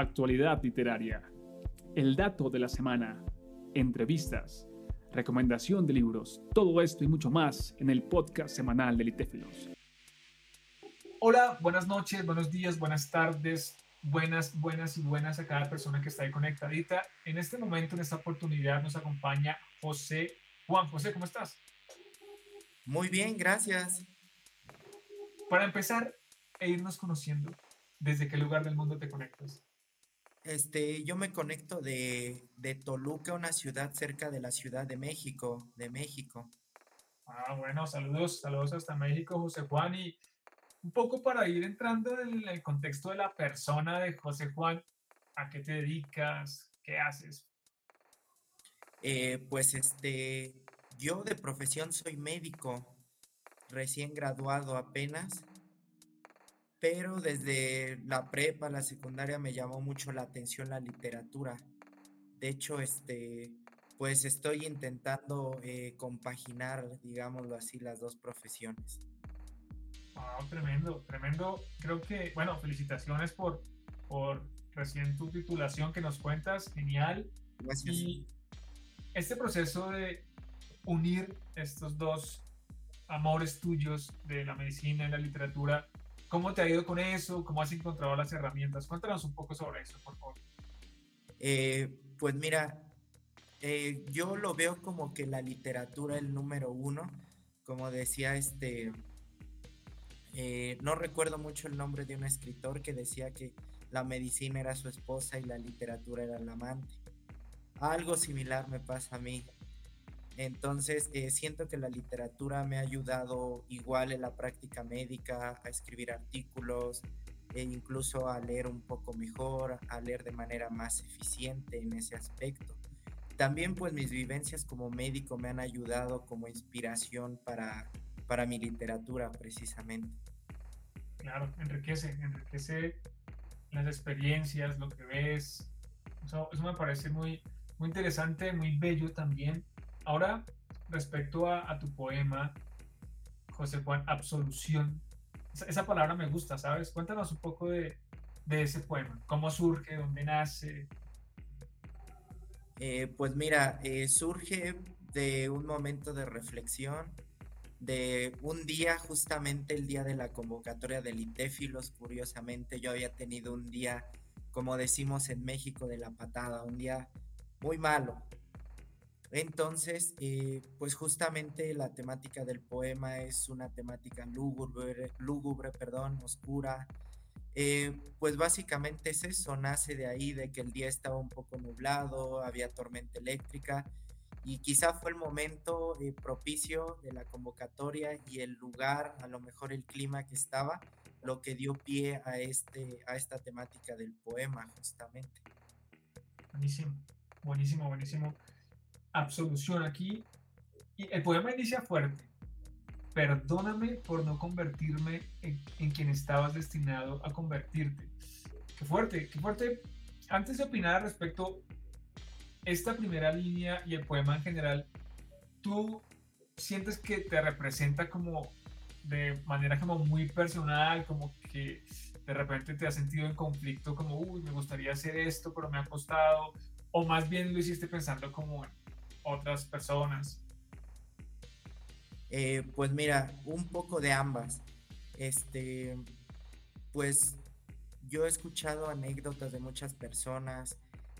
actualidad literaria, el dato de la semana, entrevistas, recomendación de libros, todo esto y mucho más en el podcast semanal de Litéfilos. Hola, buenas noches, buenos días, buenas tardes, buenas, buenas y buenas a cada persona que está ahí conectadita. En este momento, en esta oportunidad, nos acompaña José Juan. José, ¿cómo estás? Muy bien, gracias. Para empezar e irnos conociendo, ¿desde qué lugar del mundo te conectas? Este, yo me conecto de, de Toluca, una ciudad cerca de la Ciudad de México, de México. Ah, bueno, saludos, saludos hasta México, José Juan. Y un poco para ir entrando en el contexto de la persona de José Juan, ¿a qué te dedicas? ¿Qué haces? Eh, pues este, yo de profesión soy médico, recién graduado apenas, pero desde la prepa, la secundaria me llamó mucho la atención la literatura. De hecho, este, pues estoy intentando eh, compaginar, digámoslo así, las dos profesiones. Ah, tremendo, tremendo. Creo que, bueno, felicitaciones por, por recién tu titulación que nos cuentas, genial. Gracias. Y este proceso de unir estos dos amores tuyos de la medicina y la literatura, ¿cómo te ha ido con eso? ¿Cómo has encontrado las herramientas? Cuéntanos un poco sobre eso, por favor. Eh, pues mira, eh, yo lo veo como que la literatura el número uno, como decía este, eh, no recuerdo mucho el nombre de un escritor que decía que la medicina era su esposa y la literatura era el amante. Algo similar me pasa a mí. Entonces, eh, siento que la literatura me ha ayudado igual en la práctica médica, a escribir artículos e incluso a leer un poco mejor, a leer de manera más eficiente en ese aspecto. También pues mis vivencias como médico me han ayudado como inspiración para, para mi literatura precisamente. Claro, enriquece, enriquece las experiencias, lo que ves. Eso, me parece muy, muy interesante, muy bello también. Ahora, respecto a, tu poema, José Juan, Absolución, esa, palabra me gusta, ¿sabes? Cuéntanos un poco de, ese poema, cómo surge, dónde nace. Eh, pues mira, eh, surge de un momento de reflexión, de un día, justamente el día de la convocatoria del ITEFILOS, curiosamente yo había tenido un día, como decimos en México, de la patada, un día muy malo, entonces, eh, pues justamente la temática del poema es una temática lúgubre, lúgubre perdón, oscura. Eh, pues básicamente es eso, nace de ahí, de que el día estaba un poco nublado, había tormenta eléctrica y quizá fue el momento eh, propicio de la convocatoria y el lugar, a lo mejor el clima que estaba, lo que dio pie a, este, a esta temática del poema justamente. Buenísimo, buenísimo, buenísimo absolución aquí. Y el poema inicia fuerte. Perdóname por no convertirme en, quien estabas destinado a convertirte. Qué fuerte, qué fuerte. Antes de opinar respecto esta primera línea y el poema en general, ¿tú sientes que te representa como de manera como muy personal, como que de repente te has sentido en conflicto, como, uy, me gustaría hacer esto, pero me ha costado, o más bien lo hiciste pensando como otras personas? Eh, pues mira, un poco de ambas. Este, pues yo he escuchado anécdotas de muchas personas,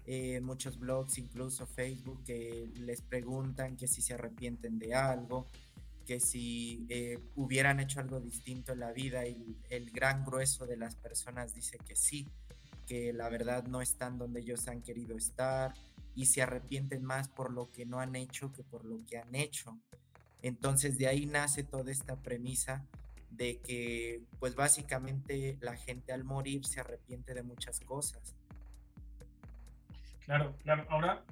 eh, muchos blogs, incluso Facebook, que les preguntan que si se arrepienten de algo, que si eh, hubieran hecho algo distinto en la vida y el gran grueso de las personas dice que sí, que la verdad no están donde ellos han querido estar, y se arrepienten más por lo que no han hecho que por lo que han hecho. Entonces de ahí nace toda esta premisa de que pues básicamente la gente al morir se arrepiente de muchas cosas. Claro, claro. Ahora,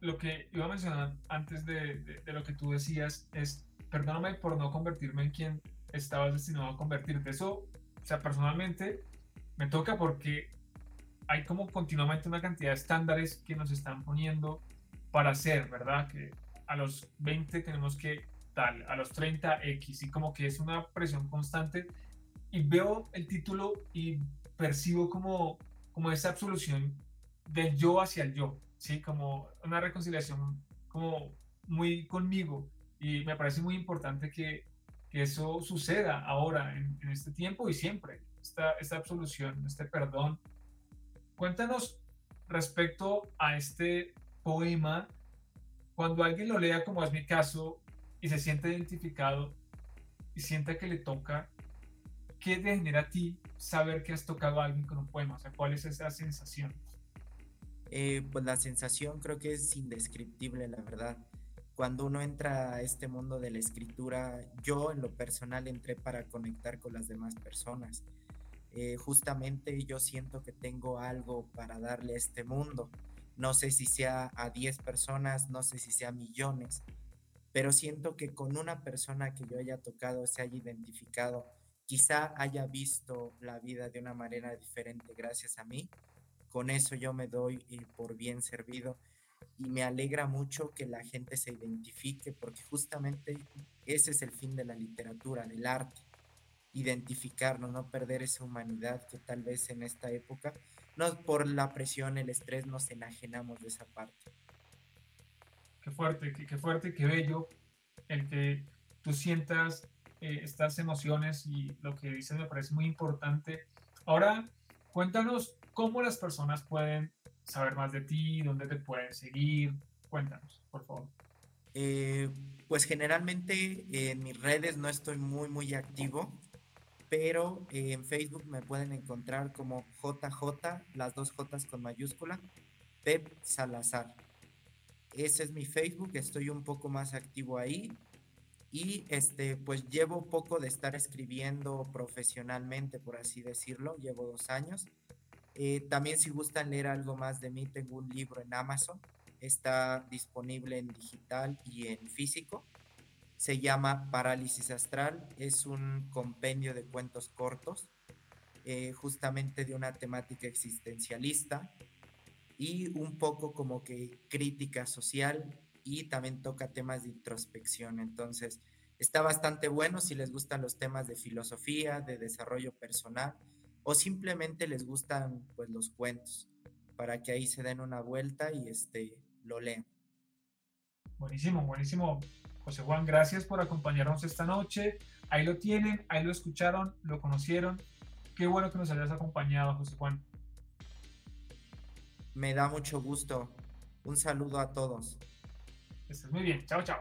lo que iba a mencionar antes de, de, lo que tú decías es, perdóname por no convertirme en quien estabas destinado a convertirte. Eso, o sea, personalmente me toca porque hay como continuamente una cantidad de estándares que nos están poniendo para hacer, ¿verdad? Que a los 20 tenemos que tal, a los 30 X, y como que es una presión constante. Y veo el título y percibo como, como esa absolución del yo hacia el yo, ¿sí? Como una reconciliación como muy conmigo y me parece muy importante que, que eso suceda ahora, en, en, este tiempo y siempre, esta, esta absolución, este perdón. Cuéntanos respecto a este poema, cuando alguien lo lea como es mi caso y se siente identificado y sienta que le toca, ¿qué te genera a ti saber que has tocado a alguien con un poema? O sea, ¿cuál es esa sensación? Eh, pues la sensación creo que es indescriptible, la verdad. Cuando uno entra a este mundo de la escritura, yo en lo personal entré para conectar con las demás personas. Eh, justamente yo siento que tengo algo para darle a este mundo. No sé si sea a 10 personas, no sé si sea millones, pero siento que con una persona que yo haya tocado, se haya identificado, quizá haya visto la vida de una manera diferente gracias a mí, con eso yo me doy eh, por bien servido y me alegra mucho que la gente se identifique porque justamente ese es el fin de la literatura, del arte, identificarnos, no perder esa humanidad que tal vez en esta época, no por la presión, el estrés, nos enajenamos de esa parte. Qué fuerte, qué, qué fuerte, qué bello el que tú sientas eh, estas emociones y lo que dices me parece muy importante. Ahora, cuéntanos cómo las personas pueden saber más de ti, dónde te pueden seguir. Cuéntanos, por favor. Eh, pues generalmente en mis redes no estoy muy, muy activo, pero en Facebook me pueden encontrar como JJ, las dos J con mayúscula, Pep Salazar. Ese es mi Facebook, estoy un poco más activo ahí y este pues llevo poco de estar escribiendo profesionalmente, por así decirlo, llevo dos años eh, también si gustan leer algo más de mí, tengo un libro en Amazon. Está disponible en digital y en físico. Se llama Parálisis Astral. Es un compendio de cuentos cortos, eh, justamente de una temática existencialista y un poco como que crítica social y también toca temas de introspección. Entonces, está bastante bueno si les gustan los temas de filosofía, de desarrollo personal o simplemente les gustan pues los cuentos para que ahí se den una vuelta y este lo lean. Buenísimo, buenísimo. José Juan, gracias por acompañarnos esta noche. Ahí lo tienen, ahí lo escucharon, lo conocieron. Qué bueno que nos hayas acompañado, José Juan. Me da mucho gusto. Un saludo a todos. Estás muy bien. Chao, chao.